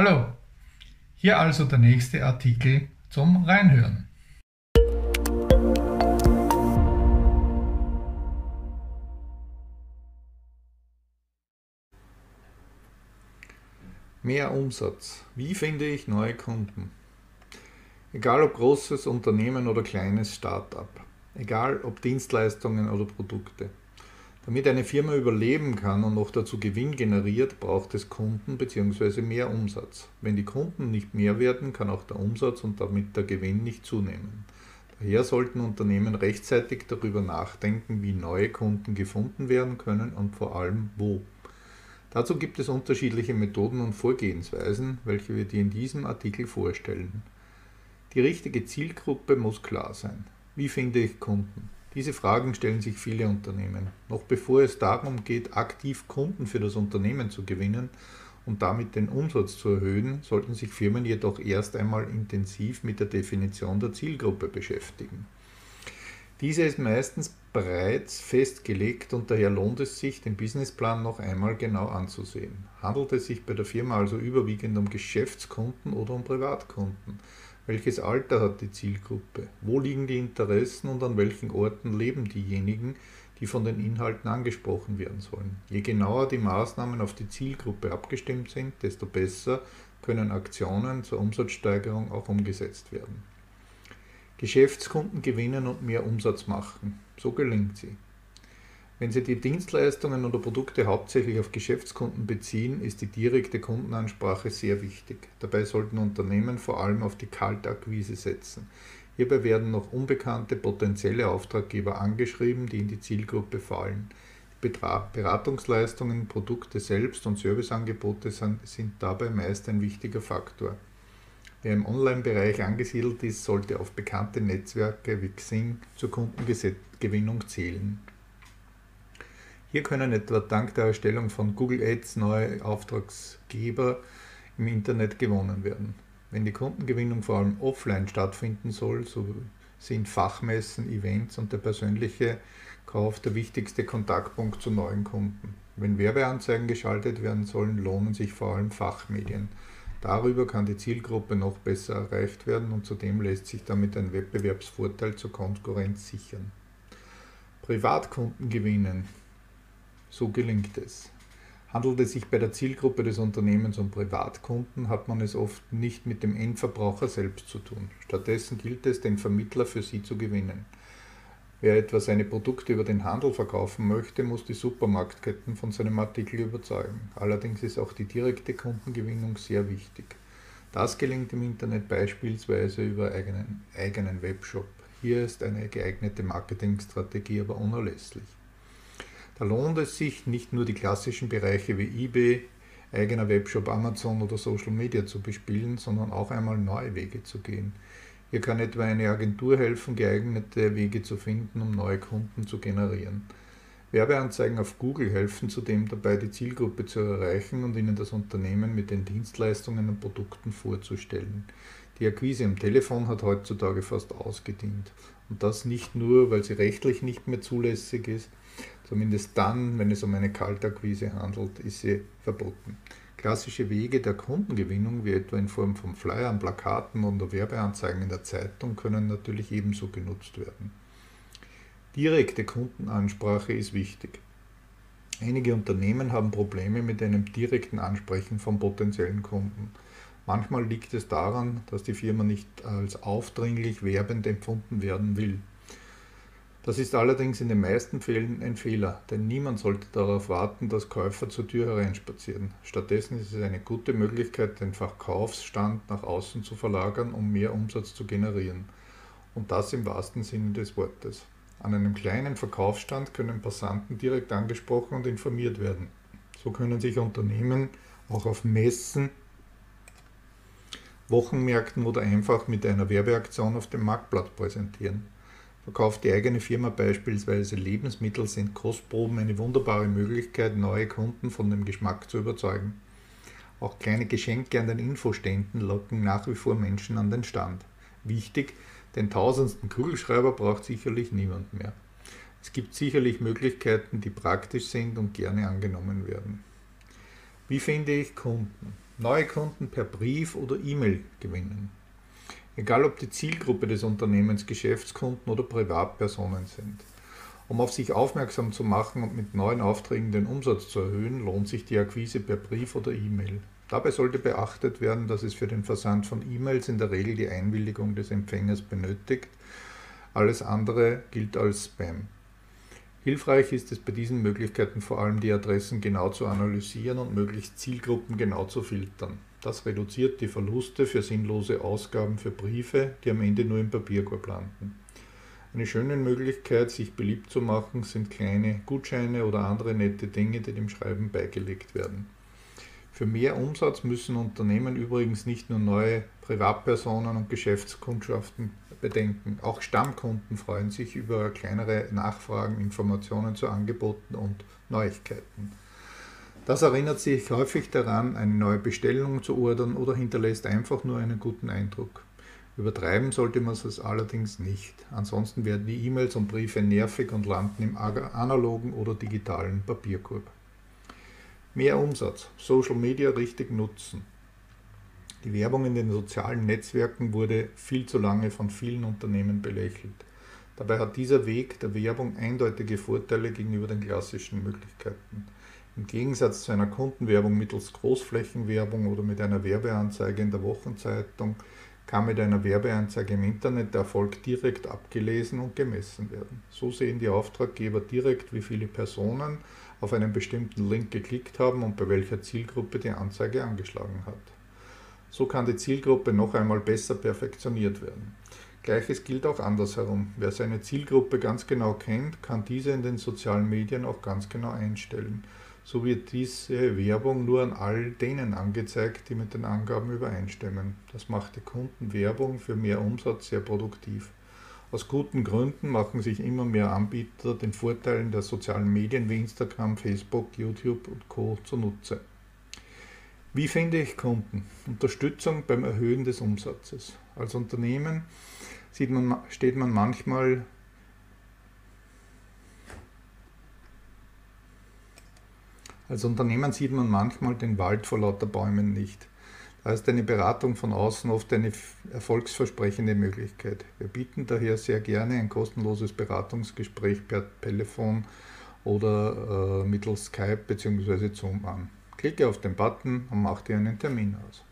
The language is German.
Hallo, hier also der nächste Artikel zum Reinhören. Mehr Umsatz. Wie finde ich neue Kunden? Egal ob großes Unternehmen oder kleines Start-up, egal ob Dienstleistungen oder Produkte. Damit eine Firma überleben kann und noch dazu Gewinn generiert, braucht es Kunden bzw. mehr Umsatz. Wenn die Kunden nicht mehr werden, kann auch der Umsatz und damit der Gewinn nicht zunehmen. Daher sollten Unternehmen rechtzeitig darüber nachdenken, wie neue Kunden gefunden werden können und vor allem wo. Dazu gibt es unterschiedliche Methoden und Vorgehensweisen, welche wir dir in diesem Artikel vorstellen. Die richtige Zielgruppe muss klar sein. Wie finde ich Kunden? Diese Fragen stellen sich viele Unternehmen. Noch bevor es darum geht, aktiv Kunden für das Unternehmen zu gewinnen und damit den Umsatz zu erhöhen, sollten sich Firmen jedoch erst einmal intensiv mit der Definition der Zielgruppe beschäftigen. Diese ist meistens bereits festgelegt und daher lohnt es sich, den Businessplan noch einmal genau anzusehen. Handelt es sich bei der Firma also überwiegend um Geschäftskunden oder um Privatkunden? Welches Alter hat die Zielgruppe? Wo liegen die Interessen und an welchen Orten leben diejenigen, die von den Inhalten angesprochen werden sollen? Je genauer die Maßnahmen auf die Zielgruppe abgestimmt sind, desto besser können Aktionen zur Umsatzsteigerung auch umgesetzt werden. Geschäftskunden gewinnen und mehr Umsatz machen. So gelingt sie. Wenn Sie die Dienstleistungen oder Produkte hauptsächlich auf Geschäftskunden beziehen, ist die direkte Kundenansprache sehr wichtig. Dabei sollten Unternehmen vor allem auf die Kaltakquise setzen. Hierbei werden noch unbekannte potenzielle Auftraggeber angeschrieben, die in die Zielgruppe fallen. Beratungsleistungen, Produkte selbst und Serviceangebote sind dabei meist ein wichtiger Faktor. Wer im Online-Bereich angesiedelt ist, sollte auf bekannte Netzwerke wie Xing zur Kundengewinnung zählen. Hier können etwa dank der Erstellung von Google Ads neue Auftragsgeber im Internet gewonnen werden. Wenn die Kundengewinnung vor allem offline stattfinden soll, so sind Fachmessen, Events und der persönliche Kauf der wichtigste Kontaktpunkt zu neuen Kunden. Wenn Werbeanzeigen geschaltet werden sollen, lohnen sich vor allem Fachmedien. Darüber kann die Zielgruppe noch besser erreicht werden und zudem lässt sich damit ein Wettbewerbsvorteil zur Konkurrenz sichern. Privatkunden gewinnen. So gelingt es. Handelt es sich bei der Zielgruppe des Unternehmens um Privatkunden, hat man es oft nicht mit dem Endverbraucher selbst zu tun. Stattdessen gilt es, den Vermittler für sie zu gewinnen. Wer etwa seine Produkte über den Handel verkaufen möchte, muss die Supermarktketten von seinem Artikel überzeugen. Allerdings ist auch die direkte Kundengewinnung sehr wichtig. Das gelingt im Internet beispielsweise über einen eigenen Webshop. Hier ist eine geeignete Marketingstrategie aber unerlässlich. Da lohnt es sich, nicht nur die klassischen Bereiche wie eBay, eigener Webshop, Amazon oder Social Media zu bespielen, sondern auch einmal neue Wege zu gehen. Hier kann etwa eine Agentur helfen, geeignete Wege zu finden, um neue Kunden zu generieren. Werbeanzeigen auf Google helfen zudem dabei, die Zielgruppe zu erreichen und ihnen das Unternehmen mit den Dienstleistungen und Produkten vorzustellen. Die Akquise am Telefon hat heutzutage fast ausgedient. Und das nicht nur, weil sie rechtlich nicht mehr zulässig ist, Zumindest dann, wenn es um eine Kaltakquise handelt, ist sie verboten. Klassische Wege der Kundengewinnung, wie etwa in Form von Flyern, Plakaten oder Werbeanzeigen in der Zeitung, können natürlich ebenso genutzt werden. Direkte Kundenansprache ist wichtig. Einige Unternehmen haben Probleme mit einem direkten Ansprechen von potenziellen Kunden. Manchmal liegt es daran, dass die Firma nicht als aufdringlich werbend empfunden werden will. Das ist allerdings in den meisten Fällen ein Fehler, denn niemand sollte darauf warten, dass Käufer zur Tür hereinspazieren. Stattdessen ist es eine gute Möglichkeit, den Verkaufsstand nach außen zu verlagern, um mehr Umsatz zu generieren. Und das im wahrsten Sinne des Wortes. An einem kleinen Verkaufsstand können Passanten direkt angesprochen und informiert werden. So können sich Unternehmen auch auf Messen, Wochenmärkten oder einfach mit einer Werbeaktion auf dem Marktplatz präsentieren. Verkauft die eigene Firma beispielsweise Lebensmittel, sind Kostproben eine wunderbare Möglichkeit, neue Kunden von dem Geschmack zu überzeugen. Auch kleine Geschenke an den Infoständen locken nach wie vor Menschen an den Stand. Wichtig, den tausendsten Kugelschreiber braucht sicherlich niemand mehr. Es gibt sicherlich Möglichkeiten, die praktisch sind und gerne angenommen werden. Wie finde ich Kunden? Neue Kunden per Brief oder E-Mail gewinnen. Egal ob die Zielgruppe des Unternehmens Geschäftskunden oder Privatpersonen sind. Um auf sich aufmerksam zu machen und mit neuen Aufträgen den Umsatz zu erhöhen, lohnt sich die Akquise per Brief oder E-Mail. Dabei sollte beachtet werden, dass es für den Versand von E-Mails in der Regel die Einwilligung des Empfängers benötigt. Alles andere gilt als Spam. Hilfreich ist es bei diesen Möglichkeiten vor allem die Adressen genau zu analysieren und möglichst Zielgruppen genau zu filtern. Das reduziert die Verluste für sinnlose Ausgaben für Briefe, die am Ende nur im Papierkorb landen. Eine schöne Möglichkeit, sich beliebt zu machen, sind kleine Gutscheine oder andere nette Dinge, die dem Schreiben beigelegt werden. Für mehr Umsatz müssen Unternehmen übrigens nicht nur neue Privatpersonen und Geschäftskundschaften bedenken. Auch Stammkunden freuen sich über kleinere Nachfragen, Informationen zu Angeboten und Neuigkeiten. Das erinnert sich häufig daran, eine neue Bestellung zu ordern oder hinterlässt einfach nur einen guten Eindruck. Übertreiben sollte man es allerdings nicht. Ansonsten werden die E-Mails und Briefe nervig und landen im analogen oder digitalen Papierkorb. Mehr Umsatz, Social Media richtig nutzen. Die Werbung in den sozialen Netzwerken wurde viel zu lange von vielen Unternehmen belächelt. Dabei hat dieser Weg der Werbung eindeutige Vorteile gegenüber den klassischen Möglichkeiten. Im Gegensatz zu einer Kundenwerbung mittels Großflächenwerbung oder mit einer Werbeanzeige in der Wochenzeitung kann mit einer Werbeanzeige im Internet der Erfolg direkt abgelesen und gemessen werden. So sehen die Auftraggeber direkt, wie viele Personen auf einen bestimmten Link geklickt haben und bei welcher Zielgruppe die Anzeige angeschlagen hat. So kann die Zielgruppe noch einmal besser perfektioniert werden. Gleiches gilt auch andersherum. Wer seine Zielgruppe ganz genau kennt, kann diese in den sozialen Medien auch ganz genau einstellen. So wird diese Werbung nur an all denen angezeigt, die mit den Angaben übereinstimmen. Das macht die Kundenwerbung für mehr Umsatz sehr produktiv. Aus guten Gründen machen sich immer mehr Anbieter den Vorteilen der sozialen Medien wie Instagram, Facebook, YouTube und Co. zunutze. Wie finde ich Kunden? Unterstützung beim Erhöhen des Umsatzes. Als Unternehmen man, steht man manchmal Als Unternehmen sieht man manchmal den Wald vor lauter Bäumen nicht. Da ist eine Beratung von außen oft eine erfolgsversprechende Möglichkeit. Wir bieten daher sehr gerne ein kostenloses Beratungsgespräch per Telefon oder äh, mittels Skype bzw. Zoom an. Klicke auf den Button und mach dir einen Termin aus.